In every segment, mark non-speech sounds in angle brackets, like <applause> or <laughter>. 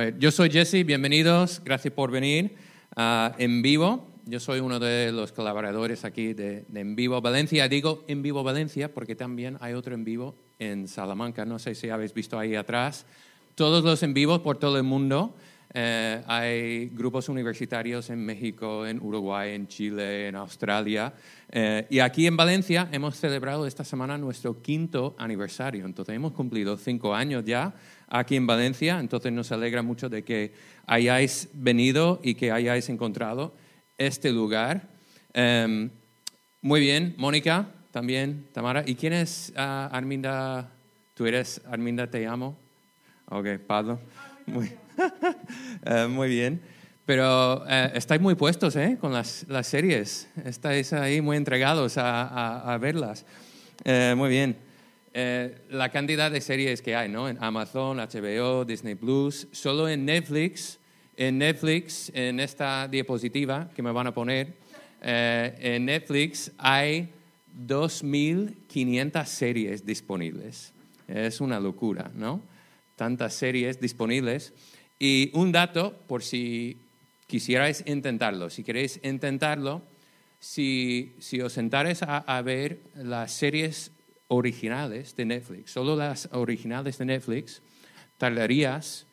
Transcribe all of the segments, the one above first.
ver, yo soy Jesse, bienvenidos, gracias por venir uh, en vivo. Yo soy uno de los colaboradores aquí de, de, En Vivo Valencia. Digo En Vivo Valencia porque también hay otro en vivo en Salamanca. No sé si habéis visto ahí atrás. Todos los en vivos por todo el mundo. Eh, hay grupos universitarios en México, en Uruguay, en Chile, en Australia. Eh, y aquí en Valencia hemos celebrado esta semana nuestro quinto aniversario. Entonces hemos cumplido cinco años ya aquí en Valencia. Entonces nos alegra mucho de que hayáis venido y que hayáis encontrado este lugar. Em, muy bien, Mónica, también, Tamara. ¿Y quién es uh, Arminda? ¿Tú eres Arminda Te Amo? Ok, Pablo. Muy, uh, <laughs> muy bien. Pero uh, estáis muy puestos ¿eh? con las, las, series. Estáis ahí muy entregados a, a, a verlas. Eh, muy bien. Eh, la cantidad de series que hay, ¿no? En Amazon, HBO, Disney Plus, solo en Netflix, en Netflix, en esta diapositiva que me van a poner, eh, en Netflix hay 2.500 series disponibles. Es una locura, ¿no? Tantas series disponibles. Y un dato, por si quisierais intentarlo, si queréis intentarlo, si, os sentares a, a ver las series originales de Netflix, solo las originales de Netflix, tardarías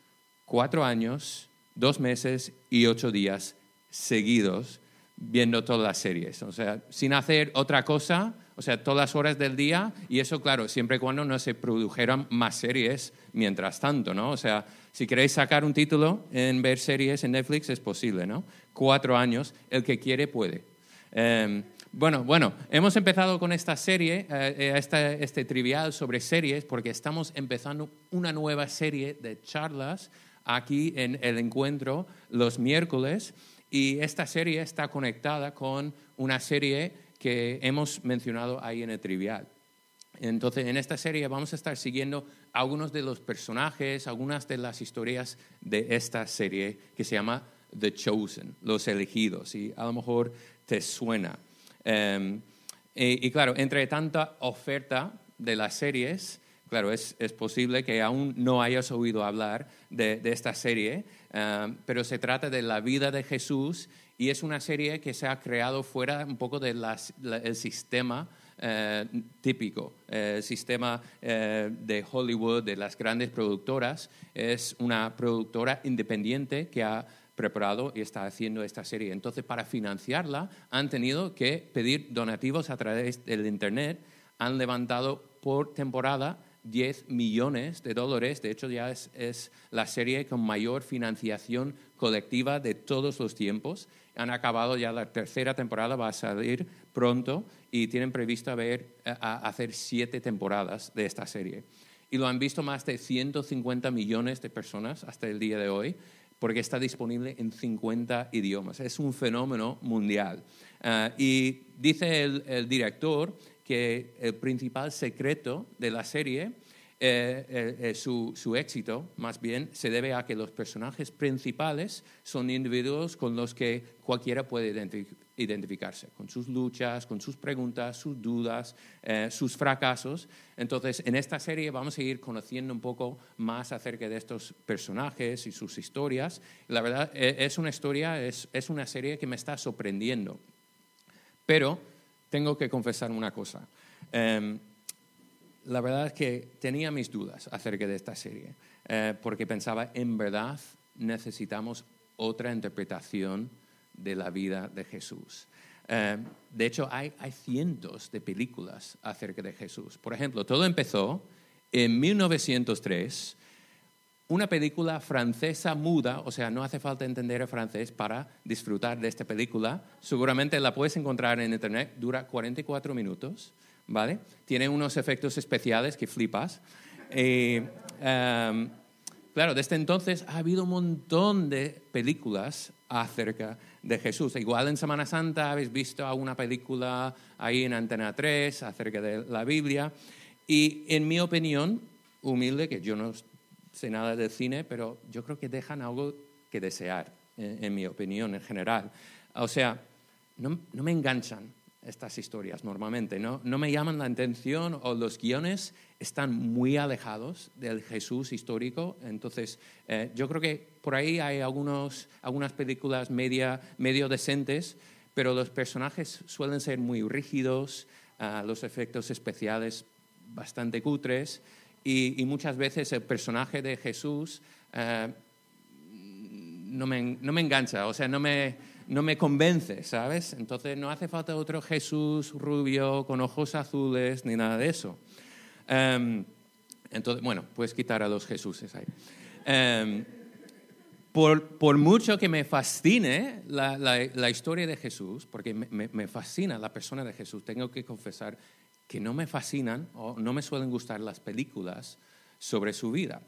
cuatro años, dos meses y ocho días seguidos viendo todas las series. O sea, sin hacer otra cosa, o sea, todas las horas del día, y eso, claro, siempre y cuando no se produjeran más series mientras tanto, ¿no? O sea, si queréis sacar un título en ver series en Netflix, es posible, ¿no? Cuatro años, el que quiere puede. Eh, bueno, bueno, hemos empezado con esta serie, eh, este, este trivial sobre series, porque estamos empezando una nueva serie de charlas aquí en el encuentro los miércoles y esta serie está conectada con una serie que hemos mencionado ahí en el trivial. Entonces, en esta serie vamos a estar siguiendo algunos de los personajes, algunas de las historias de esta serie que se llama The Chosen, los elegidos, y a lo mejor te suena. Um, y, y, claro, entre tanta oferta de las series, claro, es, es posible que aún no hayas oído hablar de, de esta serie, um, pero se trata de la vida de Jesús y es una serie que se ha creado fuera un poco del de sistema eh, típico, el sistema eh, de Hollywood, de las grandes productoras. Es una productora independiente que ha preparado y está haciendo esta serie. Entonces, para financiarla, han tenido que pedir donativos a través del Internet. Han levantado por temporada 10 millones de dólares. De hecho, ya es, la serie con mayor financiación colectiva de todos los tiempos. Han acabado ya la tercera temporada, va a salir pronto y tienen previsto a hacer siete temporadas de esta serie. Y lo han visto más de 150 millones de personas hasta el día de hoy porque está disponible en 50 idiomas. Es un fenómeno mundial. Uh, y dice el, director que el principal secreto de la serie, eh, eh, su, su, éxito, más bien, se debe a que los personajes principales son individuos con los que cualquiera puede identificar identificarse con sus luchas, con sus preguntas, sus dudas, eh, sus fracasos. Entonces, en esta serie vamos a ir conociendo un poco más acerca de estos personajes y sus historias. La verdad, eh, es una historia, es, es una serie que me está sorprendiendo. Pero tengo que confesar una cosa. La verdad es que tenía mis dudas acerca de esta serie, eh, porque pensaba, en verdad necesitamos otra interpretación de la vida de Jesús. Eh, de hecho, hay, hay, cientos de películas acerca de Jesús. Por ejemplo, todo empezó en 1903, una película francesa muda, o sea, no hace falta entender el francés para disfrutar de esta película. Seguramente la puedes encontrar en internet, dura 44 minutos, ¿vale? Tiene unos efectos especiales que flipas. Eh, um, claro, desde entonces ha habido un montón de películas acerca de Jesús. Igual en Semana Santa habéis visto alguna película ahí en Antena 3 acerca de la Biblia. Y en mi opinión, humilde, que yo no sé nada de cine, pero yo creo que dejan algo que desear, en, en mi opinión en general. O sea, no, no me enganchan. Estas historias normalmente. No, no me llaman la atención o los guiones están muy alejados del Jesús histórico. Entonces, eh, yo creo que por ahí hay algunos, algunas películas media, medio decentes, pero los personajes suelen ser muy rígidos, ah, los efectos especiales bastante cutres y, muchas veces el personaje de Jesús eh, no, me, no me engancha, o sea, no me no me convence, ¿sabes? Entonces no hace falta otro Jesús rubio con ojos azules ni nada de eso. Em, entonces, bueno, puedes quitar a los Jesuses ahí. Em, por, mucho que me fascine la, historia de Jesús, porque me, fascina la persona de Jesús, tengo que confesar que no me fascinan o no me suelen gustar las películas sobre su vida.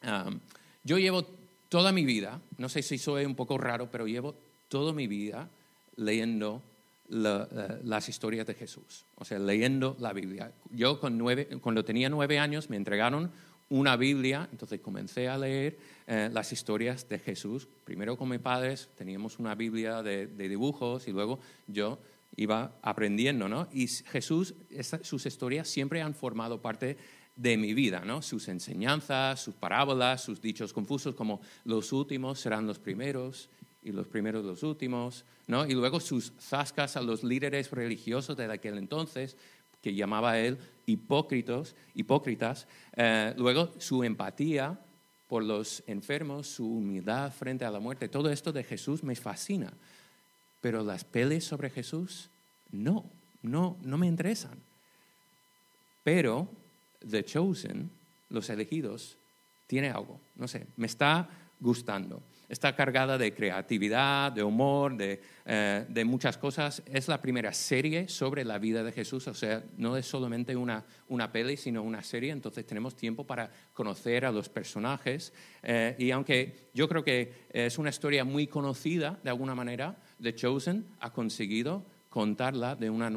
Em, yo llevo toda mi vida, no sé si soy un poco raro, pero llevo toda mi vida leyendo eh, las historias de Jesús, o sea, leyendo la Biblia. Yo con nueve, cuando tenía nueve años me entregaron una Biblia, entonces comencé a leer eh, las historias de Jesús. Primero con mis padres teníamos una Biblia de, dibujos y luego yo iba aprendiendo, ¿no? Y Jesús, sus historias siempre han formado parte de mi vida, ¿no? Sus enseñanzas, sus parábolas, sus dichos confusos como los últimos serán los primeros y los primeros los últimos, ¿no? Y luego sus zascas a los líderes religiosos de aquel entonces, que llamaba él hipócritos, hipócritas, eh, luego su empatía por los enfermos, su humildad frente a la muerte, todo esto de Jesús me fascina, pero las peles sobre Jesús, no, no, no me interesan. Pero The Chosen, los elegidos, tiene algo, no sé, me está gustando está cargada de creatividad, de humor, eh, de, muchas cosas. Es la primera serie sobre la vida de Jesús, o sea, no es solamente una, una peli, sino una serie, entonces tenemos tiempo para conocer a los personajes. Eh, y aunque yo creo que es una historia muy conocida de alguna manera, The Chosen ha conseguido contarla de una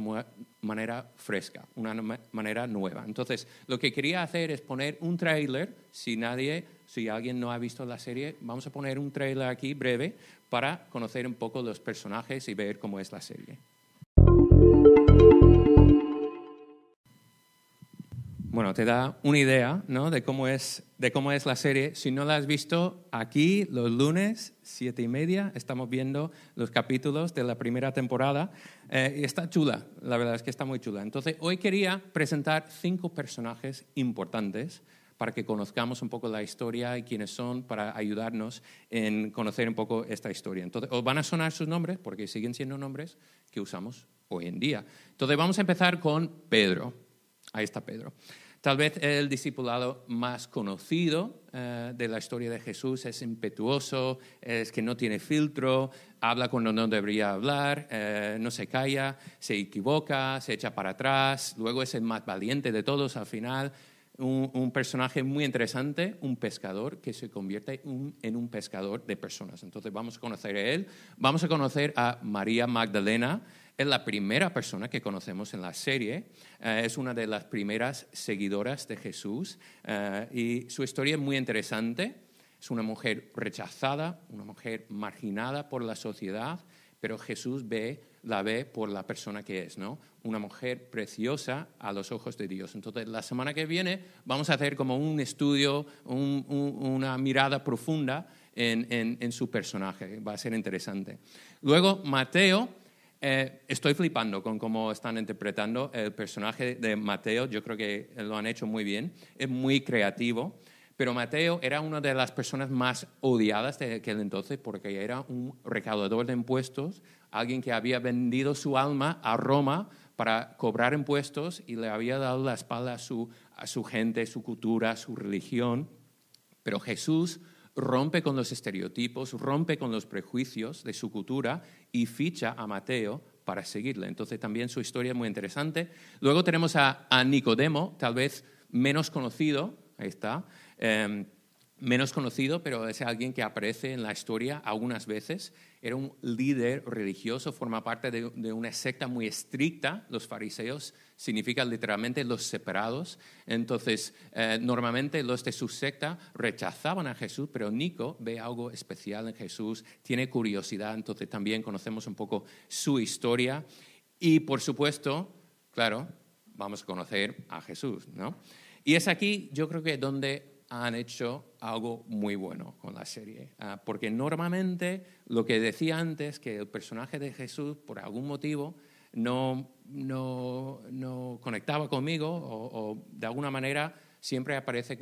manera fresca, una manera nueva. Entonces, lo que quería hacer es poner un trailer, si nadie si alguien no ha visto la serie, vamos a poner un trailer aquí breve para conocer un poco los personajes y ver cómo es la serie. Bueno, te da una idea ¿no? de, cómo es, de cómo es la serie. Si no la has visto, aquí los lunes, siete y media, estamos viendo los capítulos de la primera temporada. Eh, está chula, la verdad es que está muy chula. Entonces, hoy quería presentar cinco personajes importantes para que conozcamos un poco la historia y quiénes son, para ayudarnos en conocer un poco esta historia. Entonces, os van a sonar sus nombres, porque siguen siendo nombres que usamos hoy en día. Entonces, vamos a empezar con Pedro. Ahí está Pedro. Tal vez el discipulado más conocido eh, de la historia de Jesús es impetuoso, es que no tiene filtro, habla cuando no debería hablar, eh, no se calla, se equivoca, se echa para atrás, luego es el más valiente de todos al final, un, personaje muy interesante, un pescador que se convierte en un pescador de personas. Entonces vamos a conocer a él, vamos a conocer a María Magdalena, es la primera persona que conocemos en la serie, eh, es una de las primeras seguidoras de Jesús eh, y su historia es muy interesante. Es una mujer rechazada, una mujer marginada por la sociedad, pero Jesús ve, la ve por la persona que es, ¿no? Una mujer preciosa a los ojos de Dios. Entonces, la semana que viene vamos a hacer como un estudio, una mirada profunda en, su personaje. Va a ser interesante. Luego, Mateo, eh, estoy flipando con cómo están interpretando el personaje de Mateo. Yo creo que lo han hecho muy bien. Es muy creativo. Pero Mateo era una de las personas más odiadas de aquel entonces porque era un recaudador de impuestos, alguien que había vendido su alma a Roma para cobrar impuestos y le había dado la espalda a su, a su gente, su cultura, su religión. Pero Jesús rompe con los estereotipos, rompe con los prejuicios de su cultura y ficha a Mateo para seguirle. Entonces también su historia es muy interesante. Luego tenemos a, a Nicodemo, tal vez menos conocido, ahí está, Em, menos conocido, pero es alguien que aparece en la historia algunas veces. Era un líder religioso, forma parte de, una secta muy estricta. Los fariseos significan literalmente los separados. Entonces, eh, normalmente los de su secta rechazaban a Jesús, pero Nico ve algo especial en Jesús, tiene curiosidad, entonces también conocemos un poco su historia. Y por supuesto, claro, vamos a conocer a Jesús, ¿no? Y es aquí, yo creo que donde han hecho algo muy bueno con la serie. Ah, porque normalmente lo que decía antes, que el personaje de Jesús, por algún motivo, no, no, no conectaba conmigo o, de alguna manera siempre aparece,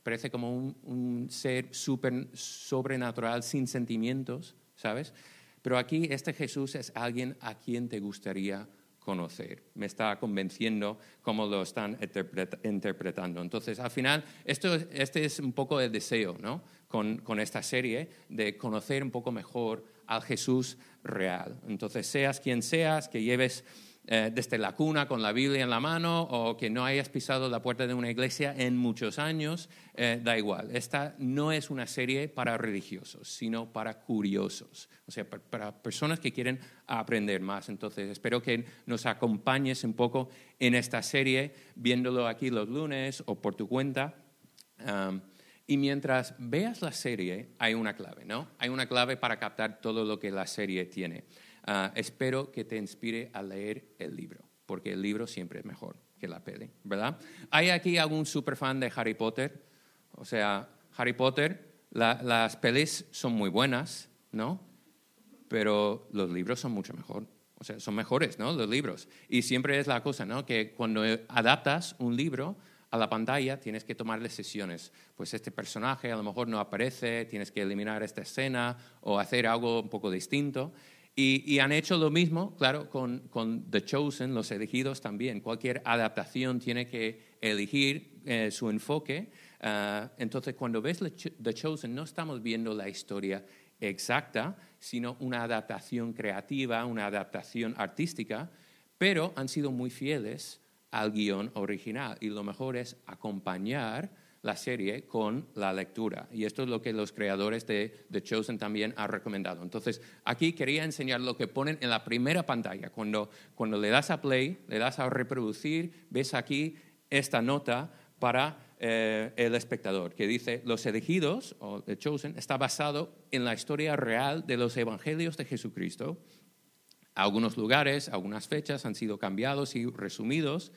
aparece como un, un ser super, sobrenatural sin sentimientos, ¿sabes? Pero aquí este Jesús es alguien a quien te gustaría conocer. Me está convenciendo cómo lo están interpretando. Entonces, al final, esto, este es un poco el deseo ¿no? con, con, esta serie, de conocer un poco mejor al Jesús real. Entonces, seas quien seas, que lleves eh, desde la cuna con la Biblia en la mano o que no hayas pisado la puerta de una iglesia en muchos años, eh, da igual. Esta no es una serie para religiosos, sino para curiosos, o sea, para, personas que quieren aprender más. Entonces, espero que nos acompañes un poco en esta serie, viéndolo aquí los lunes o por tu cuenta. y mientras veas la serie, hay una clave, ¿no? Hay una clave para captar todo lo que la serie tiene. Ah, espero que te inspire a leer el libro, porque el libro siempre es mejor que la peli, ¿verdad? ¿Hay aquí algún superfan de Harry Potter? O sea, Harry Potter, las pelis son muy buenas, ¿no? Pero los libros son mucho mejor. O sea, son mejores, ¿no? Los libros. Y siempre es la cosa, ¿no? Que cuando adaptas un libro a la pantalla tienes que tomar decisiones. Pues este personaje a lo mejor no aparece, tienes que eliminar esta escena o hacer algo un poco distinto. Y, han hecho lo mismo, claro, con, The Chosen, los elegidos también. Cualquier adaptación tiene que elegir eh, su enfoque. Ah, entonces, cuando ves The Chosen, no estamos viendo la historia exacta, sino una adaptación creativa, una adaptación artística, pero han sido muy fieles al guion original. Y lo mejor es acompañar la serie con la lectura. Y esto es lo que los creadores de The Chosen también han recomendado. Entonces, aquí quería enseñar lo que ponen en la primera pantalla. Cuando, cuando le das a play, le das a reproducir, ves aquí esta nota para eh, el espectador, que dice, Los elegidos, o The Chosen, está basado en la historia real de los evangelios de Jesucristo. Algunos lugares, algunas fechas han sido cambiados y resumidos.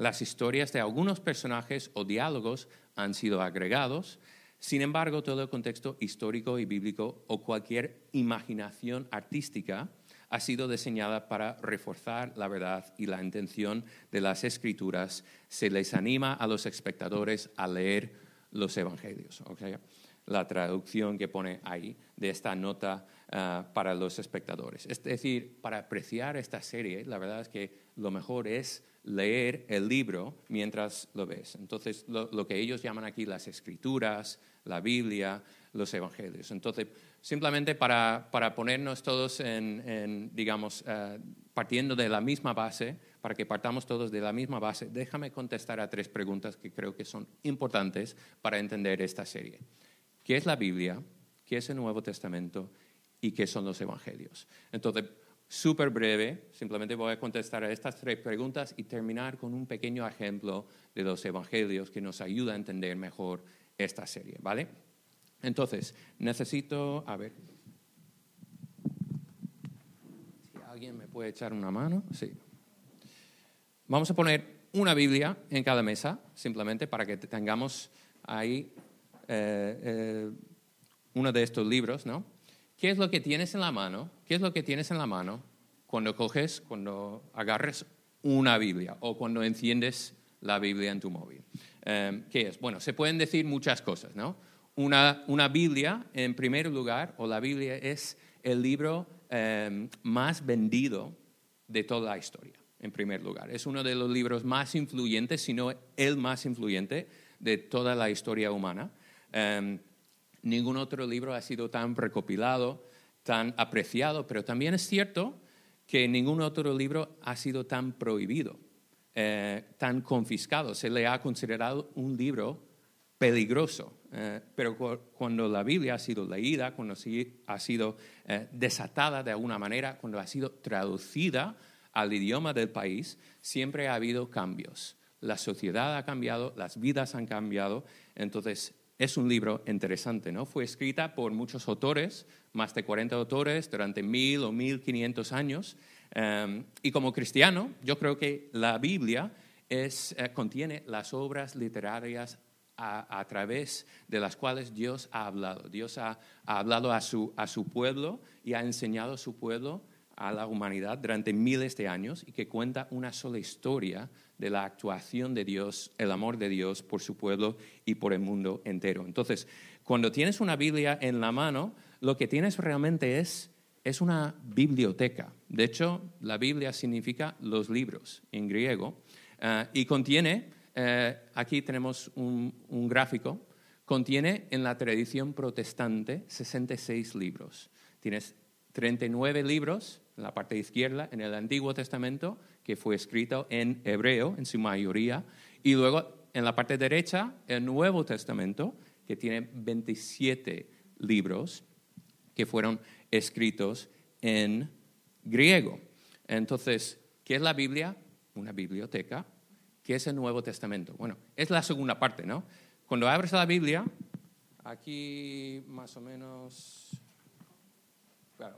Las historias de algunos personajes o diálogos han sido agregados. Sin embargo, todo el contexto histórico y bíblico o cualquier imaginación artística ha sido diseñada para reforzar la verdad y la intención de las escrituras. Se les anima a los espectadores a leer los evangelios. La traducción que pone ahí de esta nota ah, para los espectadores. Es decir, para apreciar esta serie, la verdad es que lo mejor es leer el libro mientras lo ves. Entonces, lo, que ellos llaman aquí las escrituras, la Biblia, los evangelios. Entonces, simplemente para, ponernos todos en, digamos, eh, partiendo de la misma base, para que partamos todos de la misma base, déjame contestar a tres preguntas que creo que son importantes para entender esta serie. ¿Qué es la Biblia? ¿Qué es el Nuevo Testamento? ¿Y qué son los evangelios? Entonces, súper breve, simplemente voy a contestar a estas tres preguntas y terminar con un pequeño ejemplo de los evangelios que nos ayuda a entender mejor esta serie, ¿vale? Entonces, necesito, a ver, si alguien me puede echar una mano, sí. Vamos a poner una Biblia en cada mesa, simplemente para que tengamos ahí eh, eh, uno de estos libros, ¿no? ¿Qué es lo que tienes en la mano? ¿Qué es lo que tienes en la mano cuando coges, cuando agarres una Biblia o cuando enciendes la Biblia en tu móvil? Em, ¿Qué es? Bueno, se pueden decir muchas cosas, ¿no? Una, una Biblia, en primer lugar, o la Biblia es el libro em, más vendido de toda la historia, en primer lugar. Es uno de los libros más influyentes, si no el más influyente de toda la historia humana. Em, Ningún otro libro ha sido tan recopilado, tan apreciado, pero también es cierto que ningún otro libro ha sido tan prohibido, eh, tan confiscado. Se le ha considerado un libro peligroso. Eh, pero cuando la Biblia ha sido leída, cuando ha sido eh, desatada de alguna manera, cuando ha sido traducida al idioma del país, siempre ha habido cambios. La sociedad ha cambiado, las vidas han cambiado, entonces es un libro interesante, ¿no? Fue escrita por muchos autores, más de 40 autores, durante mil o mil quinientos años. Em, y como cristiano, yo creo que la Biblia es, eh, contiene las obras literarias a, través de las cuales Dios ha hablado. Dios ha, ha hablado a su, a su, pueblo y ha enseñado a su pueblo, a la humanidad, durante miles de años y que cuenta una sola historia de la actuación de Dios, el amor de Dios por su pueblo y por el mundo entero. Entonces, cuando tienes una Biblia en la mano, lo que tienes realmente es, es una biblioteca. De hecho, la Biblia significa los libros en griego eh, y contiene, eh, aquí tenemos un, un gráfico, contiene en la tradición protestante 66 libros. Tienes 39 libros en la parte izquierda en el Antiguo Testamento que fue escrito en hebreo en su mayoría, y luego en la parte derecha el Nuevo Testamento, que tiene 27 libros que fueron escritos en griego. Entonces, ¿qué es la Biblia? Una biblioteca. ¿Qué es el Nuevo Testamento? Bueno, es la segunda parte, ¿no? Cuando abres la Biblia, aquí más o menos, claro,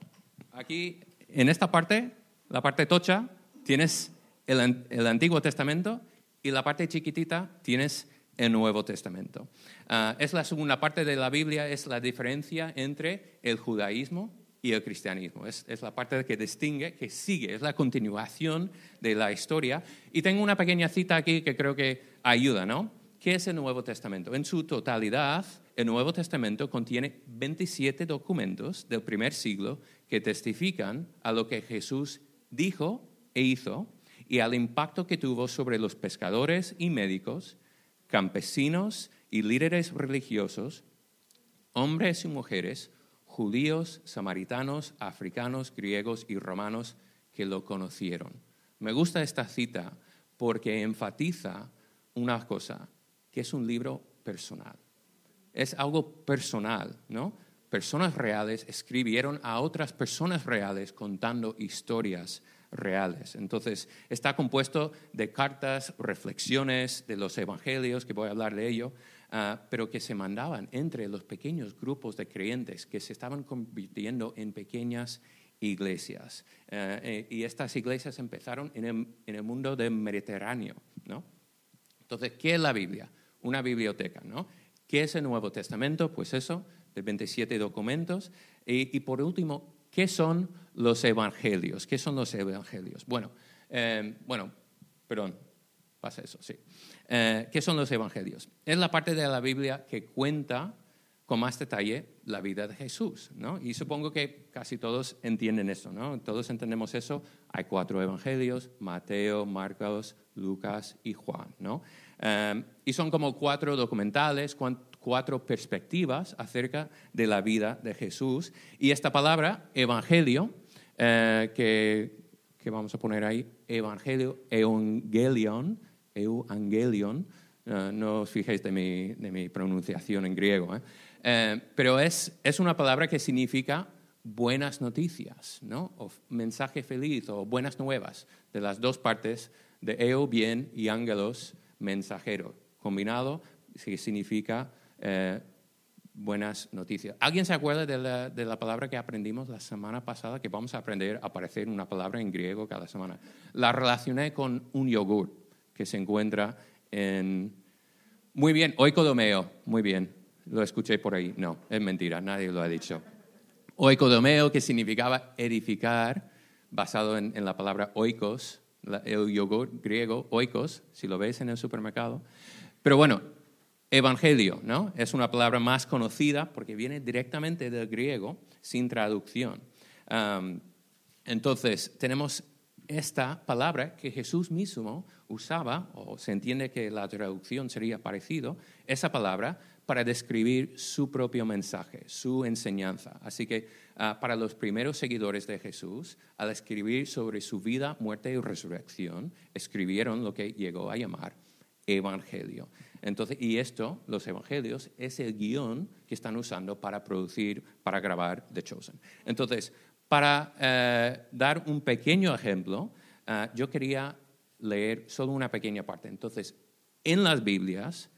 aquí en esta parte, la parte tocha, tienes el, Antiguo Testamento y la parte chiquitita tienes el Nuevo Testamento. Ah, es la segunda parte de la Biblia, es la diferencia entre el judaísmo y el cristianismo. Es, es, la parte que distingue, que sigue, es la continuación de la historia. Y tengo una pequeña cita aquí que creo que ayuda, ¿no? ¿Qué es el Nuevo Testamento? En su totalidad, el Nuevo Testamento contiene 27 documentos del primer siglo que testifican a lo que Jesús dijo e hizo y al impacto que tuvo sobre los pescadores y médicos, campesinos y líderes religiosos, hombres y mujeres, judíos, samaritanos, africanos, griegos y romanos que lo conocieron. Me gusta esta cita porque enfatiza una cosa, que es un libro personal. Es algo personal, ¿no? Personas reales escribieron a otras personas reales contando historias reales. Entonces, está compuesto de cartas, reflexiones de los evangelios, que voy a hablar de ello, ah, pero que se mandaban entre los pequeños grupos de creyentes que se estaban convirtiendo en pequeñas iglesias. Ah, eh, y estas iglesias empezaron en el, mundo del Mediterráneo. ¿no? Entonces, ¿qué es la Biblia? Una biblioteca. ¿no? ¿Qué es el Nuevo Testamento? Pues eso, de 27 documentos. y por último, ¿Qué son los evangelios? ¿Qué son los evangelios? Bueno, eh, bueno, perdón, pasa eso, sí. Eh, ¿Qué son los evangelios? Es la parte de la Biblia que cuenta con más detalle la vida de Jesús, ¿no? Y supongo que casi todos entienden eso, ¿no? Todos entendemos eso. Hay cuatro evangelios, Mateo, Marcos, Lucas y Juan, ¿no? Eh, y son como cuatro documentales, cuatro perspectivas acerca de la vida de Jesús. Y esta palabra, evangelio, eh, que, vamos a poner ahí, evangelio, evangelion, evangelion, eh, no os fijéis de mi, pronunciación en griego, ¿eh? pero es, es una palabra que significa buenas noticias, ¿no? o mensaje feliz o buenas nuevas, de las dos partes de eo, bien, y ángelos, mensajero, combinado, significa eh, buenas noticias. ¿Alguien se acuerda de la, palabra que aprendimos la semana pasada? Que vamos a aprender a aparecer una palabra en griego cada semana. La relacioné con un yogur que se encuentra en... Muy bien, oikodomeo, muy bien. Lo escuché por ahí. No, es mentira, nadie lo ha dicho. Oikodomeo, que significaba edificar, basado en, la palabra oikos, el yogur griego, oikos, si lo veis en el supermercado. Pero bueno, Evangelio, ¿no? Es una palabra más conocida porque viene directamente del griego, sin traducción. entonces, tenemos esta palabra que Jesús mismo usaba, o se entiende que la traducción sería parecido, esa palabra para describir su propio mensaje, su enseñanza. Así que ah, para los primeros seguidores de Jesús, al escribir sobre su vida, muerte y resurrección, escribieron lo que llegó a llamar Evangelio. Entonces, y esto, los evangelios, es el guion que están usando para producir, para grabar The Chosen. Entonces, para eh, dar un pequeño ejemplo, eh, yo quería leer solo una pequeña parte. Entonces, en las Biblias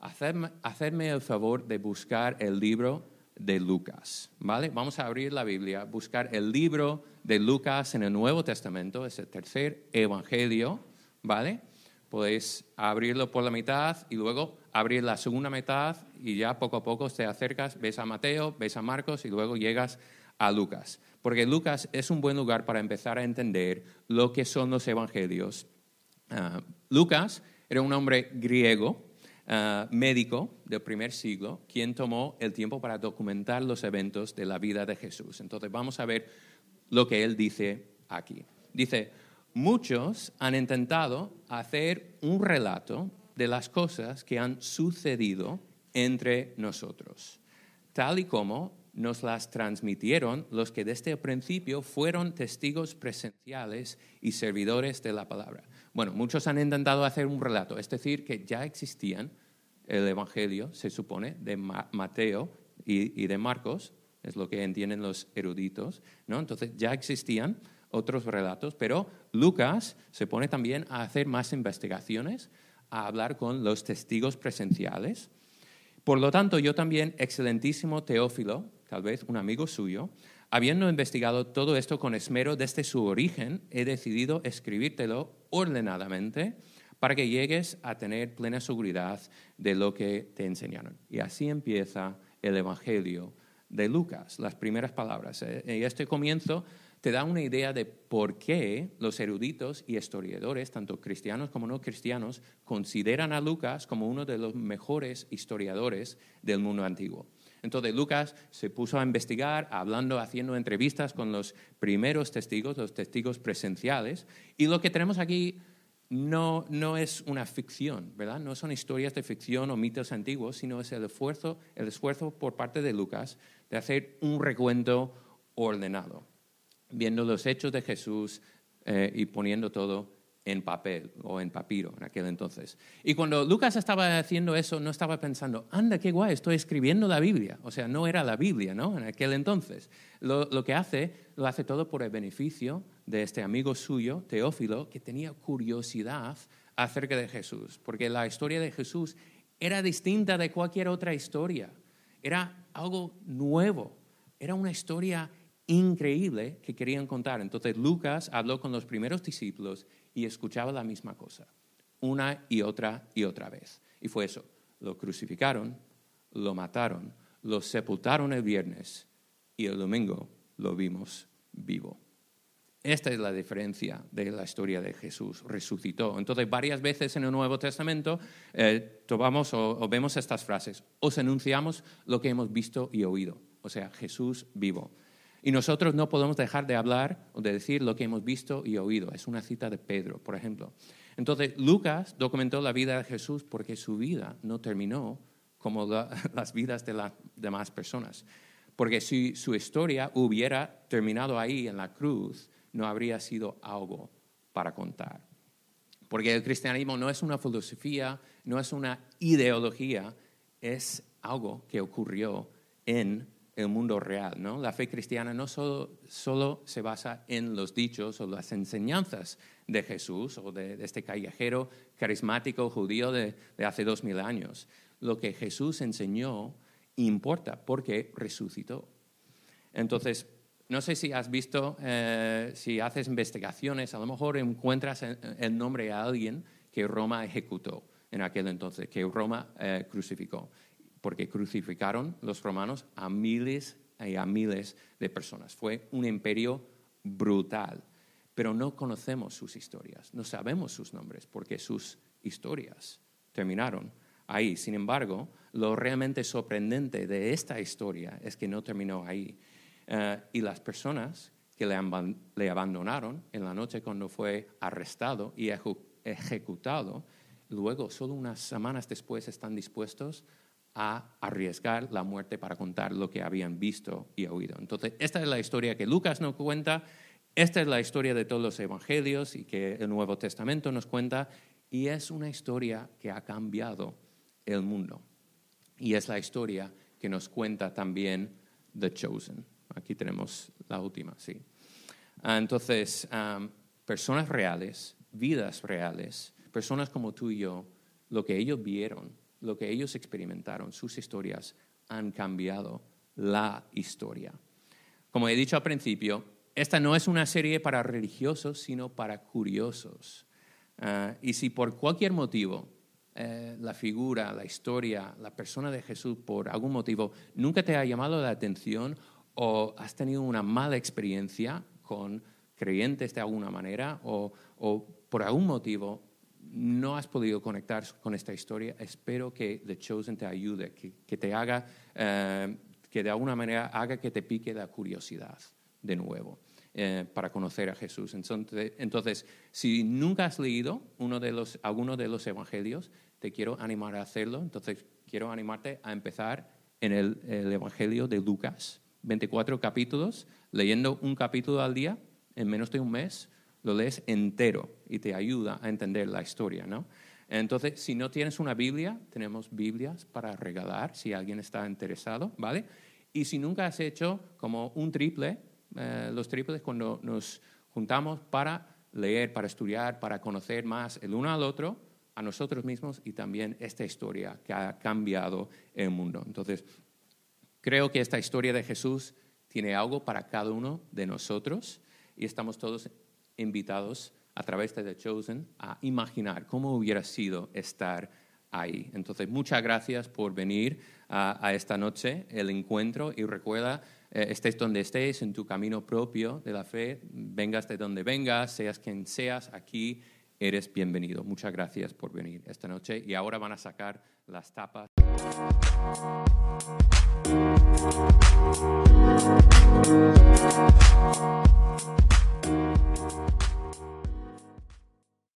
hacedme, el favor de buscar el libro de Lucas, ¿vale? Vamos a abrir la Biblia, buscar el libro de Lucas en el Nuevo Testamento, es el tercer evangelio, ¿vale? Podéis abrirlo por la mitad y luego abrir la segunda mitad y ya poco a poco te acercas, ves a Mateo, ves a Marcos y luego llegas a Lucas. Porque Lucas es un buen lugar para empezar a entender lo que son los evangelios. Ah, Lucas era un hombre griego, ah, médico del primer siglo, quien tomó el tiempo para documentar los eventos de la vida de Jesús. Entonces vamos a ver lo que él dice aquí. Dice, muchos han intentado hacer un relato de las cosas que han sucedido entre nosotros, tal y como nos las transmitieron los que desde el principio fueron testigos presenciales y servidores de la palabra. Bueno, muchos han intentado hacer un relato, es decir, que ya existían el Evangelio, se supone, de Mateo y, de Marcos, es lo que entienden los eruditos, ¿no? Entonces ya existían otros relatos, pero Lucas se pone también a hacer más investigaciones, a hablar con los testigos presenciales. Por lo tanto, yo también, excelentísimo Teófilo, tal vez un amigo suyo, habiendo investigado todo esto con esmero desde su origen, he decidido escribírtelo ordenadamente para que llegues a tener plena seguridad de lo que te enseñaron. Y así empieza el Evangelio de Lucas, las primeras palabras. Eh, y este comienzo te da una idea de por qué los eruditos y historiadores, tanto cristianos como no cristianos, consideran a Lucas como uno de los mejores historiadores del mundo antiguo. Entonces Lucas se puso a investigar, hablando, haciendo entrevistas con los primeros testigos, los testigos presenciales, y lo que tenemos aquí no, no es una ficción, ¿verdad? No son historias de ficción o mitos antiguos, sino es el esfuerzo, el esfuerzo por parte de Lucas de hacer un recuento ordenado, viendo los hechos de Jesús eh, y poniendo todo en papel o en papiro en aquel entonces. Y cuando Lucas estaba haciendo eso, no estaba pensando, anda, qué guay, estoy escribiendo la Biblia. O sea, no era la Biblia, ¿no? En aquel entonces. Lo, lo que hace, lo hace todo por el beneficio de este amigo suyo, Teófilo, que tenía curiosidad acerca de Jesús, porque la historia de Jesús era distinta de cualquier otra historia. Era algo nuevo, era una historia increíble que querían contar. Entonces Lucas habló con los primeros discípulos y escuchaba la misma cosa, una y otra y otra vez. Y fue eso, lo crucificaron, lo mataron, lo sepultaron el viernes y el domingo lo vimos vivo. Esta es la diferencia de la historia de Jesús. Resucitó. Entonces, varias veces en el Nuevo Testamento eh, tomamos o, vemos estas frases. Os anunciamos lo que hemos visto y oído. O sea, Jesús vivo. Y nosotros no podemos dejar de hablar o de decir lo que hemos visto y oído. Es una cita de Pedro, por ejemplo. Entonces, Lucas documentó la vida de Jesús porque su vida no terminó como <laughs> las vidas de las demás personas. Porque si su historia hubiera terminado ahí en la cruz, no habría sido algo para contar. Porque el cristianismo no es una filosofía, no es una ideología, es algo que ocurrió en el mundo real. ¿no? La fe cristiana no solo, solo, se basa en los dichos o las enseñanzas de Jesús o de, este callejero carismático judío de, hace dos mil años. Lo que Jesús enseñó importa porque resucitó. Entonces, no sé si has visto, eh, si haces investigaciones, a lo mejor encuentras el nombre de alguien que Roma ejecutó en aquel entonces, que Roma eh, crucificó porque crucificaron los romanos a miles y a miles de personas. Fue un imperio brutal, pero no conocemos sus historias, no sabemos sus nombres, porque sus historias terminaron ahí. Sin embargo, lo realmente sorprendente de esta historia es que no terminó ahí. Eh, y las personas que le, le, abandonaron en la noche cuando fue arrestado y ejecutado, luego, solo unas semanas después, están dispuestos a arriesgar la muerte para contar lo que habían visto y oído. Entonces, esta es la historia que Lucas nos cuenta, esta es la historia de todos los evangelios y que el Nuevo Testamento nos cuenta, y es una historia que ha cambiado el mundo. Y es la historia que nos cuenta también The Chosen. Aquí tenemos la última, sí. Ah, entonces, personas reales, vidas reales, personas como tú y yo, lo que ellos vieron lo que ellos experimentaron, sus historias han cambiado la historia. Como he dicho al principio, esta no es una serie para religiosos, sino para curiosos. Ah, y si por cualquier motivo eh, la figura, la historia, la persona de Jesús, por algún motivo, nunca te ha llamado la atención o has tenido una mala experiencia con creyentes de alguna manera o, por algún motivo no has podido conectar con esta historia, espero que The Chosen te ayude, que, te haga, eh, que de alguna manera haga que te pique la curiosidad de nuevo. Eh, para conocer a Jesús. Entonces, si nunca has leído alguno de los evangelios, te quiero animar a hacerlo. Entonces, quiero animarte a empezar en el, Evangelio de Lucas, 24 capítulos, leyendo un capítulo al día, en menos de un mes, lo lees entero y te ayuda a entender la historia, ¿no? Entonces, si no tienes una Biblia, tenemos Biblias para regalar si alguien está interesado, ¿vale? Y si nunca has hecho como un triple, eh, los triples cuando nos juntamos para leer, para estudiar, para conocer más el uno al otro, a nosotros mismos y también esta historia que ha cambiado el mundo. Entonces, creo que esta historia de Jesús tiene algo para cada uno de nosotros y estamos todos invitados a través de The Chosen a imaginar cómo hubiera sido estar ahí. Entonces, muchas gracias por venir a esta noche, el encuentro, y recuerda eh, estés donde estés, en tu camino propio de la fe, vengas de donde vengas, seas quien seas, aquí eres bienvenido. Muchas gracias por venir esta noche y ahora van a sacar las tapas.